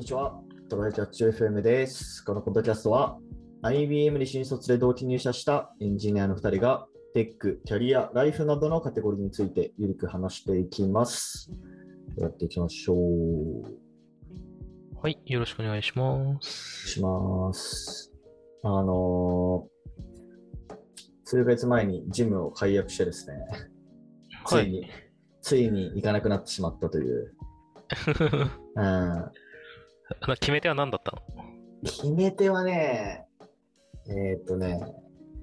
にちは。トライキャッチ FM です。このポッドキャストは IBM に新卒で同期入社したエンジニアの2人がテック、キャリア、ライフなどのカテゴリーについてゆるく話していきます。やっていきましょう。はい、よろしくお願いします。いします。あのー、数ヶ月前にジムを解約してですね、つはいいに、ついに行かなくなってしまったという。うん な決め手は何だったの？決め手はね、えーっとね、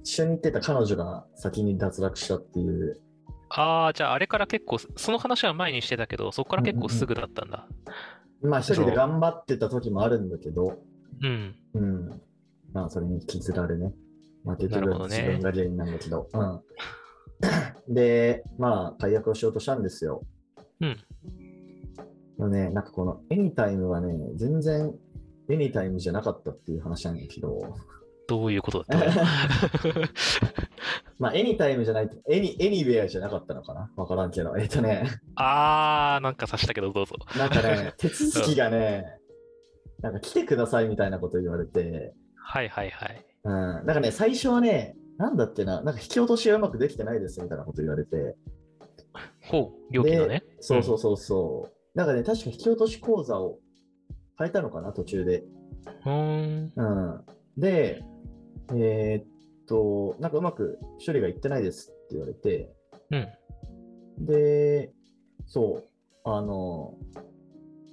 一緒に行ってた彼女が先に脱落したっていう。ああ、じゃああれから結構、その話は前にしてたけど、そこから結構すぐだったんだ。まあ一人で頑張ってた時もあるんだけど、うん。うん。まあそれに引きずられね。まあ結局なる自分が原因なんだけど。うん。で、まあ解約をしようとしたんですよ。うん。でもね、なんかこのエニタイムはね、全然エニタイムじゃなかったっていう話なんだけど、どういうことだった？の まあエニタイムじゃないと、エニ、エニウェアじゃなかったのかな？わからんけど。えっとね、あー、なんか察したけど、どうぞ。なんかね、手続きがね、なんか来てくださいみたいなこと言われて、はいはいはい。うん、なんかね、最初はね、なんだってな、なんか引き落としがうまくできてないですみたいなこと言われて、ほう、料金のね。そうそうそうそう、なんかね、確か引き落とし口座を変えたのかな、途中で。うーん。うん、で、えーっと、なんかうまく処理がいってないですって言われて、うん。で、そう、あの、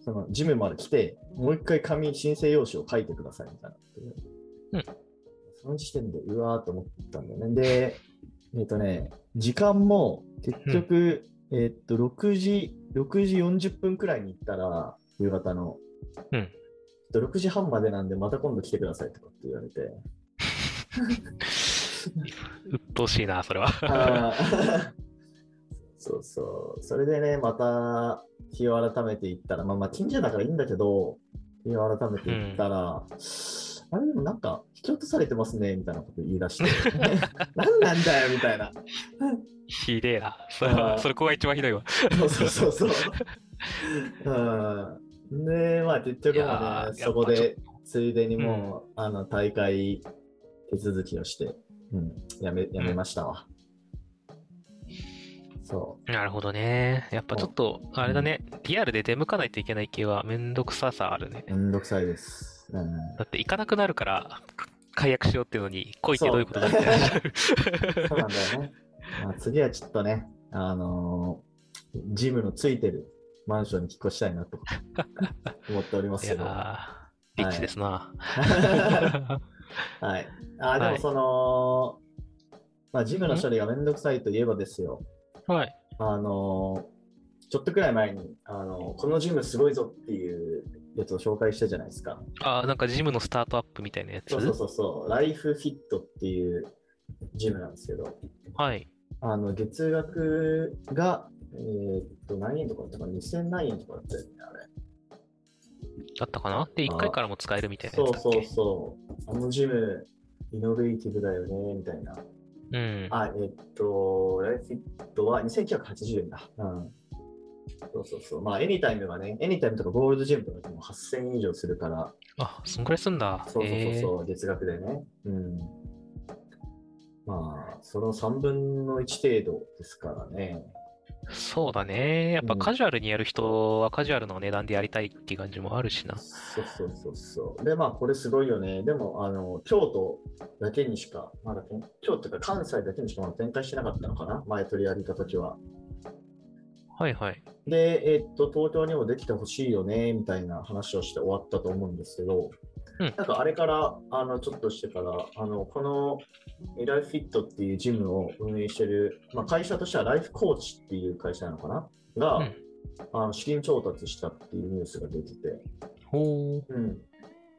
そのジムまで来て、もう一回紙、申請用紙を書いてくださいみたいなこと言われて。その時点で、うわーと思ったんだよね。で、えっ、とね、時間も結局、えっと、6時、6時40分くらいに行ったら、夕方の。うんえっと6時半までなんで、また今度来てくださいとかって言われて。うっとうしいな、それは。そうそう。それでね、また日を改めて行ったら、まあまあ近所だからいいんだけど、日を改めて行ったら、あれでもなんか引き落とされてますね、みたいなこと言い出して。何なんだよ、みたいな。ひでえな。それあーは、それこが一番ひどいわ。そうそうそうそう。うん、で、まあ結局もいやね、ーそこでついでにもう、あの大会手続きをして、うん、やめやめましたわ。そなるほどね。やっぱちょっと、あれだね。リアルで出向かないといけない系はめんどくささあるね。う、めんどくさいです。うんだって行かなくなるから、解約しようっていうのに、来いってどういうことだって。そうなんだよね。まあ、次はちょっとね、あのージムのついてるマンションに引っ越したいなと思っておりますいけど。やはー、リッチですな。い。あ、でもその、まあ、ジムの処理がめんどくさいといえばですよ。はい。あのーちょっとくらい前に、あのーこのジムすごいぞっていうやつを紹介したじゃないですか。あー、なんかジムのスタートアップみたいなやつ？そうそうそうそう、ライフフィットっていうジムなんですけど、はい。あの月額が、えーっと、何円とかだったかな、2000何円とかだったよね、あれ。だったかな？で、1回からも使えるみたいなやつだっけ？そうそうそう。あのジム、イノベーティブだよね、みたいな。うん。あ、えーっと、ライフフィットは2980円だ。うん。そうそうそう。まあ、エニタイムがね、エニタイムとかゴールドジムとかでも8000円以上するから、あ、そんぐらいすんだ。そうそうそうそう、月額でね。うん。まあ、その3分の1程度ですからね。そうだね。やっぱうんカジュアルにやる人はカジュアルの値段でやりたいっていう感じもあるしな。そうそうそうそう。で、まあ、これすごいよね。でも、あの、京都だけにしか、まだ京都とか関西だけにしかまだ展開してなかったのかな？前取り上げたときは。はいはい。で、えっと、東京にもできてほしいよね、みたいな話をして終わったと思うんですけど、うんなんかあれから、あの、ちょっとしてから、あの、この、エライフフィットっていうジムを運営してる、まあ、会社としてはライフコーチっていう会社なのかな？が、うんあの資金調達したっていうニュースが出てて、ほう。うん。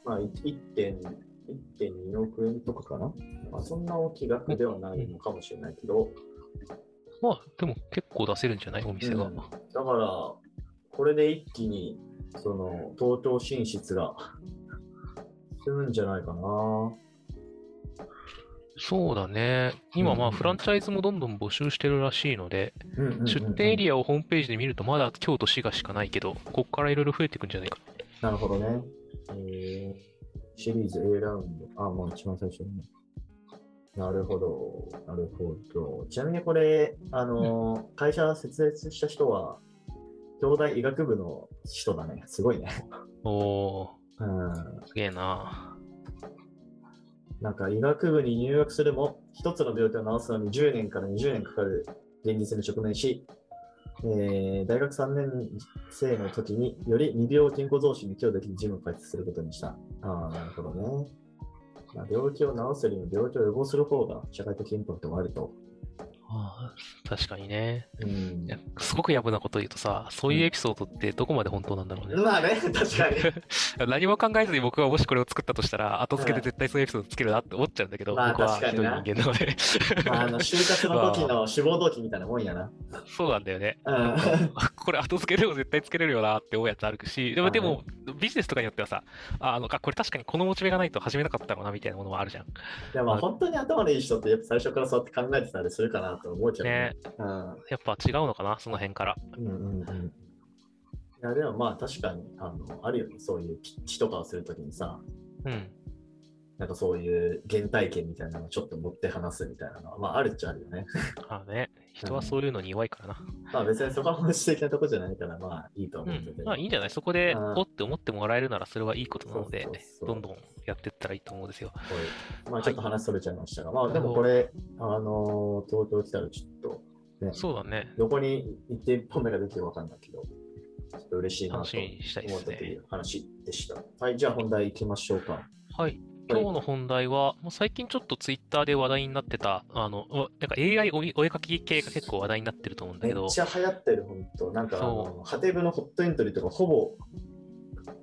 まあ、1.2億円とかかな？まあ、そんな大きい額ではないのかもしれないけど、まあ、でも結構出せるんじゃない？お店が。うんだから、これで一気に、その、東京進出がするんじゃないかな。そうだね。今、まあ、うんフランチャイズもどんどん募集してるらしいので、出店エリアをホームページで見ると、まだ京都、滋賀しかないけど、ここからいろいろ増えていくんじゃないか。なるほどね。えー、シリーズ A ラウンド。あ、もう一番最初にね。なるほど。なるほど。ちなみにこれ、あの、会社設立した人は、京大医学部の人だね。すごいね。おー、うん。すげえな。なんか医学部に入学するも、一つの病気を治すのに10年から20年かかる現実に直面し、えー大学3年生の時により未病健康増進に寄与できるジムを開設することにした。ああ、なるほどね。病気を治すよりも病気を予防する方が社会的インパクトがあると。あー確かにね。うんいやすごくやぶなこと言うとさ、そういうエピソードってどこまで本当なんだろうね。まあね、確かに。何も考えずに僕がもしこれを作ったとしたら、後付けで絶対そういうエピソードつけるなって思っちゃうんだけど、まあ僕は人間なので。まあ、あの就活の時の 志望動機みたいなもんやな。そうなんだよね。うん。これ後付けでも絶対つけれるよなって思うやつあるし、でもはいでもビジネスとかによってはさ、ああの、あこれ確かにこのモチベがないと始めなかったのかなみたいなものもあるじゃん。でもまあ本当に頭のいい人ってやっぱ最初からそうやって考えてたりするかなと思っちゃうね。うんやっぱ違うのかな、その辺から。うんうんうん。いや、でもまあ確かに、あの、あるよね。そういうピッチとかをするときにさ、うん。なんかそういう原体験みたいなのをちょっと持って話すみたいなのは、まああるっちゃあるよね。あね、人はそういうのに弱いからな。まあ別にそこは本質的なとこじゃないから、まあいいと思ううんけど。ん。まあいいんじゃない？そこで、うんおって思ってもらえるならそれはいいことなのでそうそう、そうどんどんやっていったらいいと思うんですよ。まあちょっと話それちゃいましたが、まあでもこれ、あのー東京来たらちょっと、ね、そうだね。どこに行って一本目ができるかわかんないけど、ちょっと嬉しいなと思ったという。話でした。はい、じゃあ本題行きましょうか。はい。今日の本題は、もう最近ちょっとツイッターで話題になってた、あの、おなんか AI おお絵描き系が結構話題になってると思うんだめっけど、ちゃ流行ってる、本当なんかあその、ハテブのホットエントリーとかほぼ、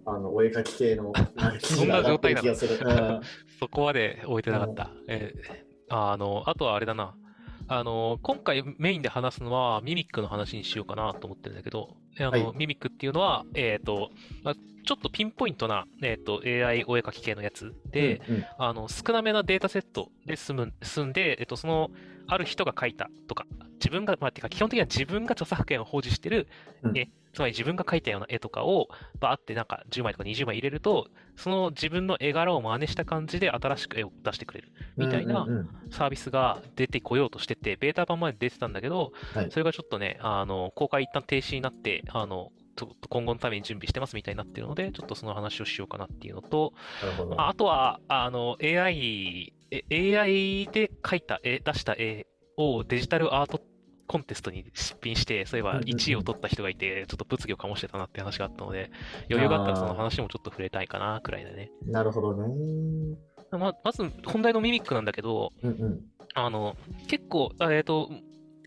あの、お絵描き系の なんか記事が上がってる気がする。うん。そこまで置いてなかった。えーあの、あとはあれだな。あの、今回メインで話すのはミミックの話にしようかなと思ってるんだけど、あの、はい。ミミックっていうのは、えっ、と、まあ、ちょっとピンポイントな、えっ、と、AI お絵描き系のやつで、うんうん。あの、少なめなデータセットで済む、済んで、えっと、その、ある人が書いたとか、自分が、まあ、てか、基本的には自分が著作権を保持してるうん。絵、つまり自分が描いたような絵とかを、バーってなんか10枚とか20枚入れると、その自分の絵柄を真似した感じで新しく絵を出してくれる。みたいなサービスが出てこようとしてて、ベータ版まで出てたんだけど、はい。それがちょっとね、あの、公開一旦停止になって、あの、ちょっと今後のために準備してますみたいになってるので、ちょっとその話をしようかなっていうのと。ああとは、あの、AI、え AI で描いた絵、出した絵をデジタルアートコンテストに出品して、そういえばうんうんうん1位を取った人がいて、ちょっと物議を醸してたなって話があったので、余裕があったらその話もちょっと触れたいかな、くらいだね。なるほどね。ままず、本題のミミックなんだけど、うんうん。あの、結構、あえっ、と、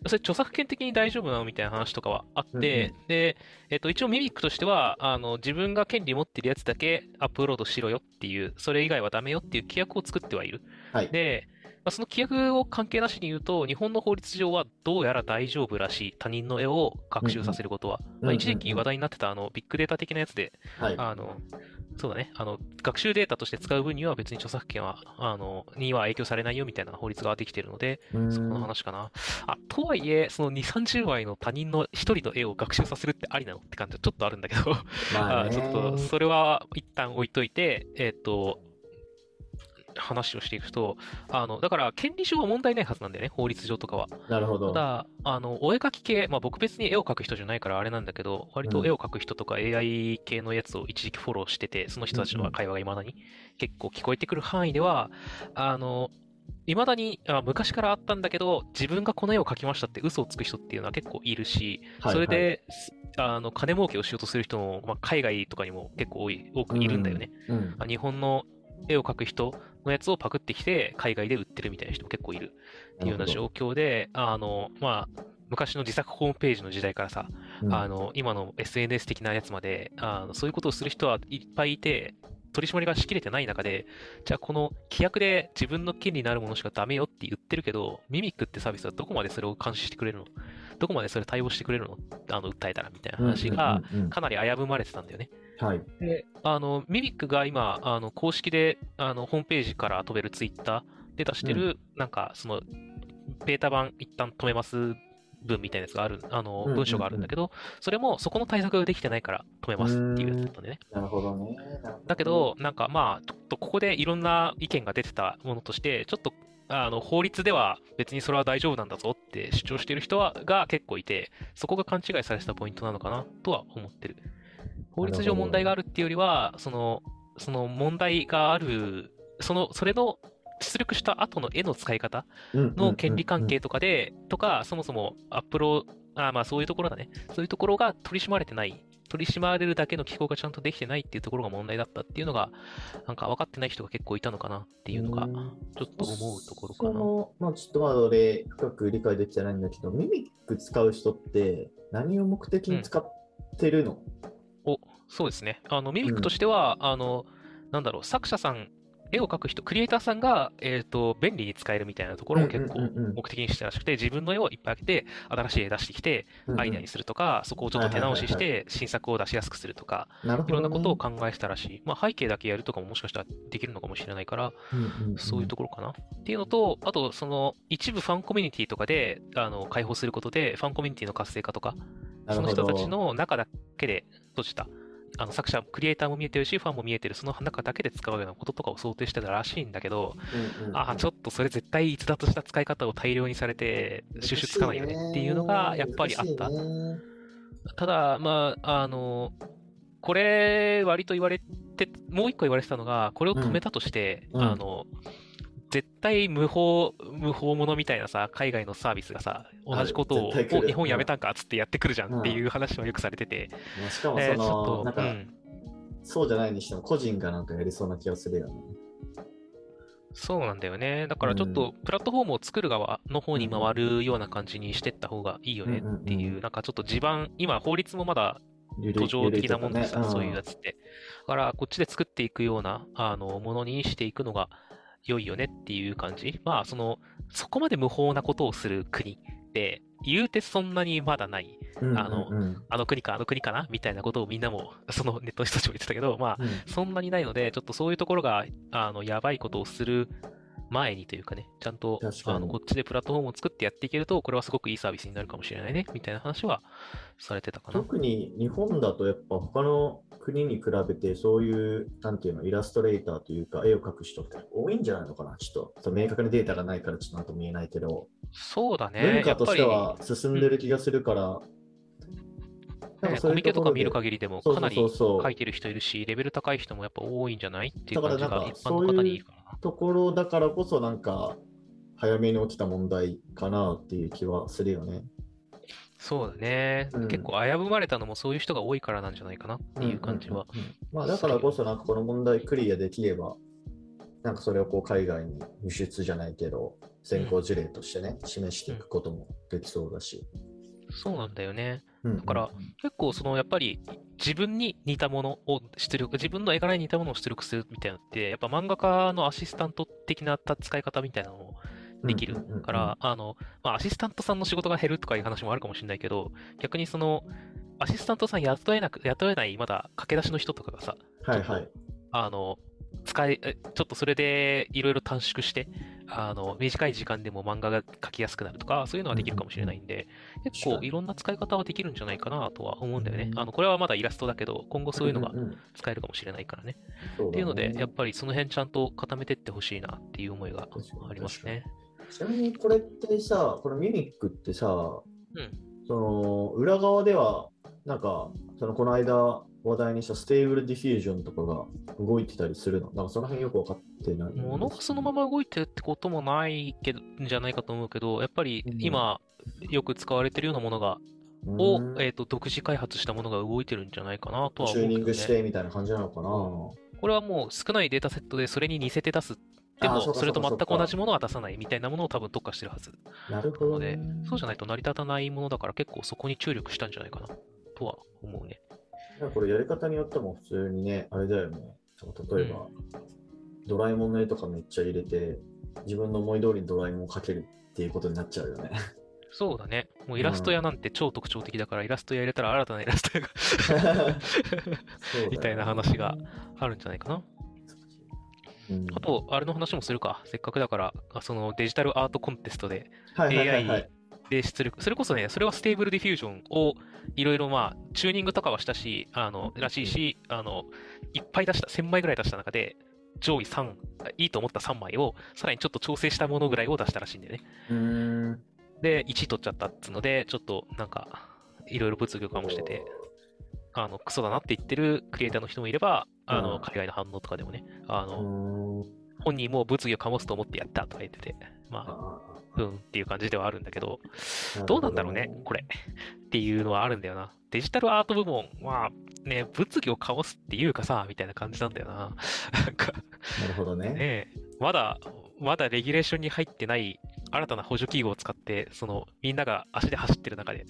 それ著作権的に大丈夫なのみたいな話とかはあって、うんうんで、えっ、と、一応ミミックとしては、あの、自分が権利持ってるやつだけアップロードしろよっていう、それ以外はダメよっていう規約を作ってはいる。はい。で、まあ、その規約を関係なしに言うと、日本の法律上はどうやら大丈夫らしい、他人の絵を学習させることは。うんまあ、一時期話題になってたあのビッグデータ的なやつで、はい。あの、そうだね、あの、学習データとして使う分には別に著作権は、あの、には影響されないよみたいな法律ができているので、うんそこの話かな。あ、とはいえ、その2、30枚の他人の一人の絵を学習させるってありなのって感じはちょっとあるんだけど、まあ ちょっと、それは一旦置いといて、えっ、と、話をしていくと、あの、だから、権利上は問題ないはずなんだよね、法律上とかは。なるほど。ただ、あの、お絵描き系、まあ僕別に絵を描く人じゃないからあれなんだけど、割と絵を描く人とか AI 系のやつを一時期フォローしてて、その人たちの会話が未だに結構聞こえてくる範囲では、あの、未だにあ昔からあったんだけど、自分がこの絵を描きましたって嘘をつく人っていうのは結構いるし、はいそれで、すあの、金儲けをしようとする人も、まあ、海外とかにも結構多い多くいるんだよね。うん。あ日本の絵を描く人のやつをパクってきて、海外で売ってるみたいな人も結構いるっていうような状況で、あの、まあ、昔の自作ホームページの時代からさ、うん。あの、今の SNS 的なやつまで、あのそういうことをする人はいっぱいいて、取り締まりがしきれてない中で、じゃあこの規約で自分の権利になるものしかダメよって言ってるけど、ミミックってサービスはどこまでそれを監視してくれるのどこまでそれ対応してくれるの？あの、訴えたらみたいな話が、うんうんうんかなり危ぶまれてたんだよね。はい。で、あの、ミミックが今、あの、公式で、あの、ホームページから飛べるツイッターで出してる、なんか、その、ベータ版一旦止めます文みたいなやつがある、あのうんうんうん文章があるんだけど、それもそこの対策ができてないから止めますっていうやつだったんでね。なるほどね。だけど、なんかまあ、ちょっとここでいろんな意見が出てたものとして、ちょっとあの法律では別にそれは大丈夫なんだぞって主張している人はが結構いて、そこが勘違いされてたポイントなのかなとは思ってる。法律上問題があるっていうよりは、その、その問題がある、その、それの出力した後の絵の使い方の権利関係とかで、とか、そもそもアップロード、あまあそういうところだね。そういうところが取り締まれてない。取り締まれるだけの機構がちゃんとできてないっていうところが問題だったっていうのが、なんか分かってない人が結構いたのかなっていうのが、ちょっと思うところかな。その、まあちょっとまだ俺深く理解できてないんだけど、ミミック使う人って何を目的に使ってるの、お、そうですね。あの、ミミックとしては、あの、なんだろう、作者さん、絵を描く人、クリエイターさんが、えっ、と、便利に使えるみたいなところも結構目的にしてたらしくて、自分の絵をいっぱい開けて、新しい絵出してきて、アイデアにするとか、そこをちょっと手直しして、新作を出しやすくするとか。いろんなことを考えてたらしい。まあ、背景だけやるとかももしかしたらできるのかもしれないから、そういうところかな。っていうのと、あと、その、一部ファンコミュニティとかで、あの、開放することで、ファンコミュニティの活性化とか、その人たちの中だけで閉じた。あの作者、クリエイターも見えてるし、ファンも見えてる、その中だけで使うようなこととかを想定してたらしいんだけど、うんうんああ、ちょっとそれ絶対逸脱した使い方を大量にされて、収集つかないよねっていうのがやっぱりあった。ただ、まあ、あの、これ、割と言われて、もう一個言われてたのが、これを止めたとして、うん。あの、絶対無法、無法者みたいなさ、海外のサービスがさ、同じことを、日本やめたんかっつってやってくるじゃんっていう話もよくされてて、まあしかもえーその、なんか、うん、そうじゃないにしても個人がなんかやりそうな気がするよね。そうなんだよね。だからちょっと、プラットフォームを作る側の方に回るような感じにしてった方がいいよねっていう、うんうんうんなんかちょっと地盤、今法律もまだ途上的なもんでさ、ね。そういうやつって。だから、こっちで作っていくような、あの、ものにしていくのが良いよねっていう感じ？まあ、その、そこまで無法なことをする国って、言うてそんなにまだない。うんあのうんうんあの国か、あの国かな？みたいなことをみんなも、そのネットの人たちも言ってたけど、まあ、うんそんなにないので、ちょっとそういうところが、あの、やばいことをする前にというかね、ちゃんとあの、こっちでプラットフォームを作ってやっていけると、これはすごくいいサービスになるかもしれないね、みたいな話はされてたかな。特に日本だとやっぱ他の国に比べてそういう、なんていうの、イラストレーターというか絵を描く人って多いんじゃないのかなちょっと明確なデータがないからちょっとなんとも言えないけど、そうだね。文化としては進んでる気がするから、ぱり、ね、コミケとか見る限りでもそうかなりそうそうそう書いてる人いるし、レベル高い人もやっぱ多いんじゃないっていうだから感じなんかが一般の方にいるからな。ところだからこそなんか早めに起きた問題かなっていう気はするよね。そうだね、うん結構危ぶまれたのもそういう人が多いからなんじゃないかなっていう感じは。うんうんうんまあだからこそなんかこの問題クリアできれば、なんかそれをこう海外に輸出じゃないけど、先行事例としてね、示していくこともできそうだし。そうなんだよね。だだから結構そのやっぱり自分に似たものを出力、自分の絵柄に似たものを出力するみたいなのって、やっぱ漫画家のアシスタント的な使い方みたいなのもできるから、あの、まあ、アシスタントさんの仕事が減るとかいう話もあるかもしれないけど、逆にその、アシスタントさん雇えなく、雇えないまだ駆け出しの人とかがさ、はいはい。あの、使い、えちょっとそれでいろいろ短縮して、あの、短い時間でも漫画が描きやすくなるとか、そういうのはできるかもしれないんで、結構いろんな使い方はできるんじゃないかなとは思うんだよねう。んあの、これはまだイラストだけど、今後そういうのが使えるかもしれないからね。そっていうので、やっぱぱりその辺ちゃんと固めてってほしいなっていう思いがありますね。ちなみにこれってさ、この mimic ってさ、うんその裏側では、なんか、そのこの間話題にした Stable Diffusion とかが動いてたりするのなんかその辺よく分かってないんですけど。物がそのまま動いてるってこともないけど、んじゃないかと思うけど、やっぱりうん今よく使われてるようなものが、うんを、えっ、と、独自開発したものが動いてるんじゃないかなとはチュー思うけどね。ニングしてみたいな感じなのかな。これはもう少ないデータセットでそれに似せて出す。でも、それと全く同じものは出さないみたいなものを多分特化してるはず。なるほど、なのでね。、そうじゃないと成り立たないものだから結構そこに注力したんじゃないかなとは思うね。これやり方によっても普通にね、あれだよね。例えば、ドラえもんの絵とかめっちゃ入れて、自分の思い通りにドラえもんを描けるっていうことになっちゃうよね。そうだね。もうイラスト屋なんて超特徴的だから、イラスト屋入れたら新たなイラスト屋がみたいな話があるんじゃないかな。うんあと、あれの話もするか。せっかくだから、あそのデジタルアートコンテストで AI で出力。それこそね、それは Stable Diffusion をいろいろまあ、チューニングとかはしたし、あの、らしいし、あの、いっぱい出した、1000枚ぐらい出した中で、上位3、いいと思った3枚を、さらにちょっと調整したものぐらいを出したらしいんだよね。で、1位取っちゃったっつうので、ちょっとなんか、いろいろ物議を醸してて、あの、クソだなって言ってるクリエイターの人もいれば、あの、海外の反応とかでもね、あの、本人も物議を醸すと思ってやったとか言ってて、まあ、うんっていう感じではあるんだけど、どうなんだろうね、これ。っていうのはあるんだよな。デジタルアート部門は、ね、物議を醸すっていうかさ、みたいな感じなんだよな。なんか、なるほどね。ねまだ、まだレギュレーションに入ってない新たな補助器具を使って、その、みんなが足で走ってる中で、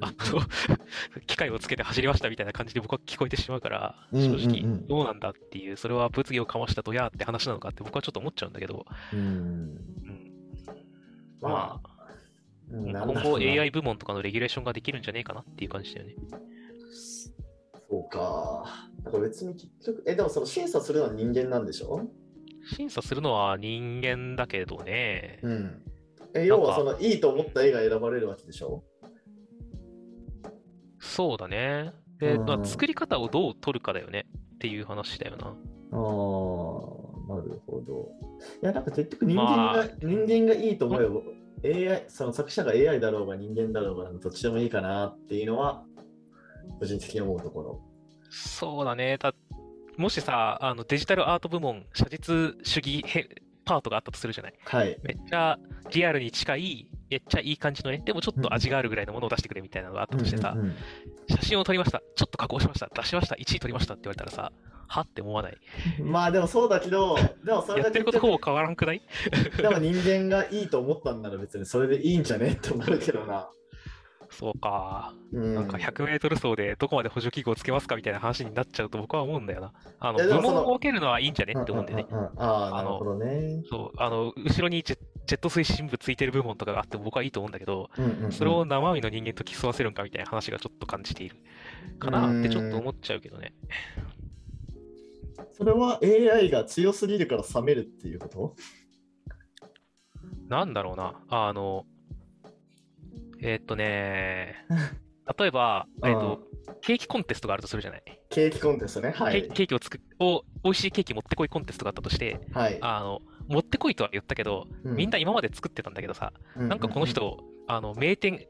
あの、機械をつけて走りましたみたいな感じで僕は聞こえてしまうから、正直、どうなんだっていう、それは物議を醸したとやって話なのかって僕はちょっと思っちゃうんだけど、うん、うんまあ、今後 AI 部門とかのレギュレーションができるんじゃねえかなっていう感じだよね。そうか。だから別に結局、え、でもその審査するのは人間なんでしょ？審査するのは人間だけどね。うん。え、要はそのいいと思った絵が選ばれるわけでしょ？そうだね。で、まあ、作り方をどう取るかだよねっていう話だよな。ああ、なるほど。いや、なんか結局人間が、まあ、人間がいいと思えば、AI、その作者が AI だろうが人間だろうが、どっちでもいいかなっていうのは、個人的に思うところ。そうだね。だもしさ、あのデジタルアート部門、写実主義パートがあったとするじゃない？はい。めっちゃリアルに近い、めっちゃいい感じの絵、でもちょっと味があるぐらいのものを出してくれみたいなのがあったとしてさ、写真を撮りました、ちょっと加工しました、出しました、1位撮りましたって言われたらさ、はって思わない。まあでもそうだけど、でもそれやってることほぼ変わらんくない？でも人間がいいと思ったんなら別にそれでいいんじゃねって思うけどな。そうか、うん、なんか100メートル走でどこまで補助器具をつけますかみたいな話になっちゃうと僕は思うんだよな。あの、部門を分けるのはいいんじゃね？って思うんでね。ああ、なるほどね。そう、あの、後ろにジェジェット推進部ついてる部門とかがあっても僕はいいと思うんだけど、うんうんうん、それを生身の人間と競わせるんかみたいな話がちょっと感じているかなってちょっと思っちゃうけどね。それは AI が強すぎるから冷めるっていうこと？なんだろうな。あの、えー、っとね、例えば、えー、っと、ケーキコンテストがあるとするじゃない？ケーキコンテストね。はい。ケーキを作お、美味しいケーキ持ってこいコンテストがあったとして、はい。あの、持ってこいとは言ったけど、うん、みんな今まで作ってたんだけどさ、うん、なんかこの人、あの、名店、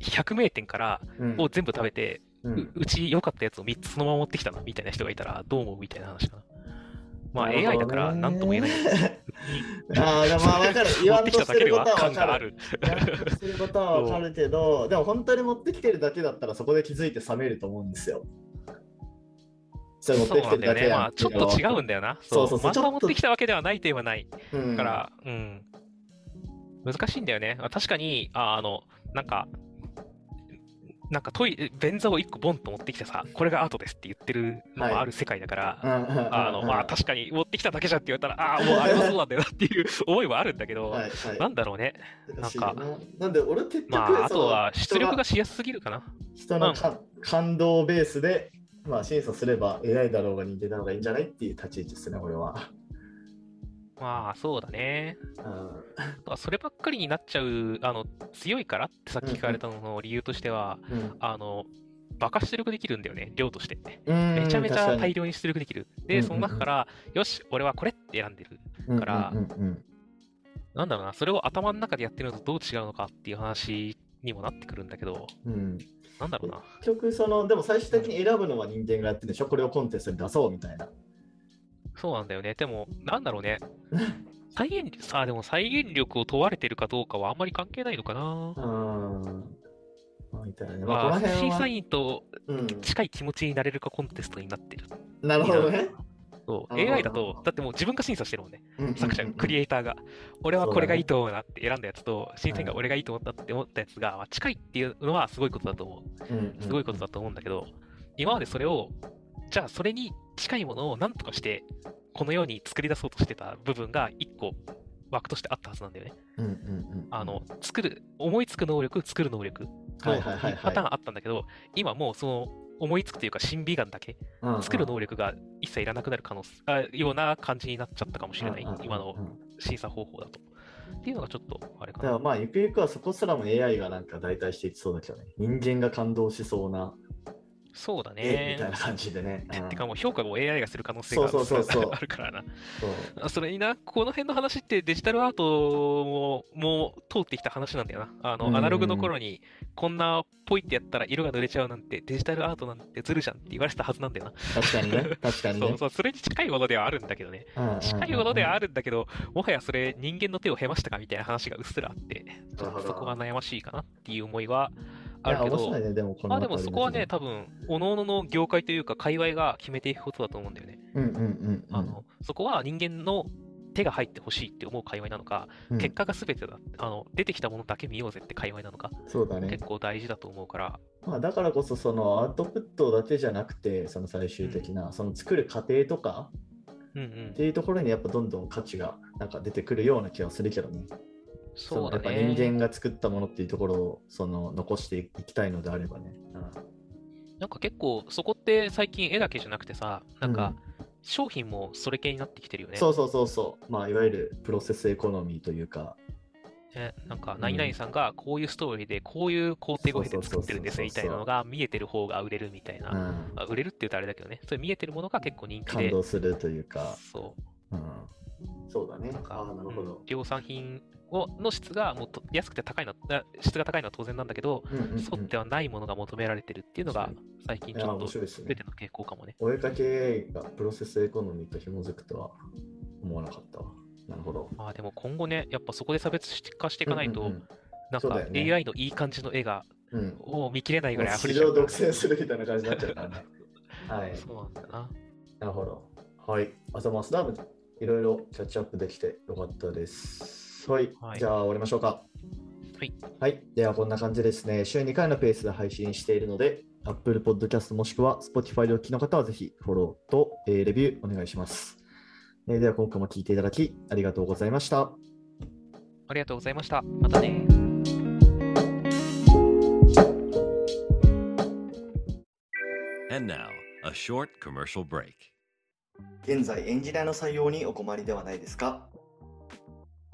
100名店からを全部食べて、うん、うち良かったやつを3つそのまま持ってきたなみたいな人がいたら、どう思うみたいな話かな。まあ AI だから何とも言えない。ああ、ま あ分かる。言わんとしてることは分かる。言わんとしてることは分かるけど、でも本当に持ってきてるだけだったらそこで気づいて冷めると思うんですよ。それ持ってきてるだけやん、ね、まあ、ちょっと違うんだよな。そうそうそう。また持ってきたわけではないと言えばない。だから、うん。難しいんだよね。確かに、ああの、なんか、なんかトイ便座を1個ボンと持ってきてさ、これがアートですって言ってるのもある世界だから、あの、まあ確かに持ってきただけじゃって言われたら、ああ、もうあれはそうなんだよなっていう思いはあるんだけど、はいはい、なんだろうね。なんか、なんで俺結局、まあ、あとは出力がしやすすぎるかな。人の、うん、感動ベースで、まあ審査すれば AI だろうが人間だろうがいいんじゃないっていう立ち位置ですね、俺は。まあ、そうだね。うん、そればっかりになっちゃう、あの、強いからってさっき聞かれたのの理由としては、うんうん、あの、バカ出力できるんだよね、量として。めちゃめちゃ大量に出力できる。で、その中から、よし、俺はこれって選んでるから、なんだろうな、それを頭の中でやってるのとどう違うのかっていう話にもなってくるんだけど、うん、なんだろうな。結局、その、でも最終的に選ぶのは人間がやってるでしょ、これをコンテストに出そうみたいな。そうなんだよね。でも、なんだろうね。再現、さあ、でも再現力を問われてるかどうかはあんまり関係ないのかな。うん。みたいな。まあ、審査員と近い気持ちになれるかコンテストになってる。うん、なるほどね。そう AI だと、だってもう自分が審査してるもんね、作者、クリエイターが。俺はこれがいいと思うなって選んだやつと、審査員が俺がいいと思ったって思ったやつが、まあ、近いっていうのはすごいことだと思う。すごいことだと思うんだけど、今までそれを、じゃあそれに近いものを何とかして、このように作り出そうとしてた部分が一個枠としてあったはずなんだよね。あの、作る、思いつく能力、作る能力のパターンあったんだけど、今もうその思いつくというか、審美眼だけ、作る能力が一切いらなくなる可能あような感じになっちゃったかもしれない、今の審査方法だと。っていうのがちょっとあれかだからな。まあゆくゆくはそこすらも AI がなんか代替していきそうだけどね。人間が感動しそうなそうだ絵みたいねな。感じでね。てうんてかもう評価を AI がする可能性があるからな。そそれにな、この辺の話ってデジタルアートももう通ってきた話なんだよな。あの、うんうんアナログの頃にこんなポイってやったら色が濡れちゃうなんてデジタルアートなんてずるじゃんって言われてたはずなんだよな。確かにね。確かにねそう。そう、それに近いものではあるんだけどね。うんうん近いものではある。るんだけど、もはやそれ人間の手を経ましたかみたいな話がうっすらあって、そこが悩ましいかなっていう思いはあいやるけど、ね、でもこのまあでもそこはね、多分、各々の業界というか、界隈が決めていくことだと思うんだよね。うんうんうんうん。あの、そこは人間の手が入ってほしいって思う界隈なのか、うん結果が全てだ、あの、出てきたものだけ見ようぜって界隈なのか、そうだね結。構大事だと思うから、まあ、だからこそそのアウトプットだけじゃなくてその最終的な、その作る過程とかうんうんっ。ていうところにやっぱどんどん価値がなんか出てくるような気はするけどね。そうだのやっぱね。人間が作ったものっていうところをその残していきたいのであればね。なんか結構、そこって最近絵だけじゃなくてさ、なんか、商品もそれ系になってきてるよね。そうそうそうそう。まあいわゆるプロセスエコノミーというか。ね、なんか、ん何々さんがこういうストーリーで、こういう工程を経て作ってるんですみたいなのが見えてる方が売れるみたいな。うん、まあ売れるって言うとあれだけどね、それ見えてるものが結構人気感で、動するというか。そう。うん、そうだね。なんかなるほどうん。量産品をの質がもっと安くて高いのは、質が高いのは当然なんだけど、うんうんうんそうではないものが求められてるっていうのが確、最近ちょっと全ての傾向かもね。お絵かけがプロセスエコノミーと紐づくとは思わなかったわ。なるほど。まあでも今後ね、やっぱそこで差別化していかないと、うんうんなんかそうだよね AI のいい感じの絵が、うん見切れないぐらい溢市れちゃう独占するみたいな感じになっちゃうからね。はい。そうなんだよな。なるほど。はい。あざます。ダム、いろいろキャッチアップできてよかったです。はい。はいじゃあ終わりましょうか。はい。はい。ではこんな感じですね。週2回のペースで配信しているので、Apple Podcast もしくは Spotify でお聞きの方はぜひフォローと、えーレビューお願いします。えーでは今回も聞いていただきありがとうございました。ありがとうございました。またね。And now, a short commercial break. 現在エンジニアの採用にお困りではないですか？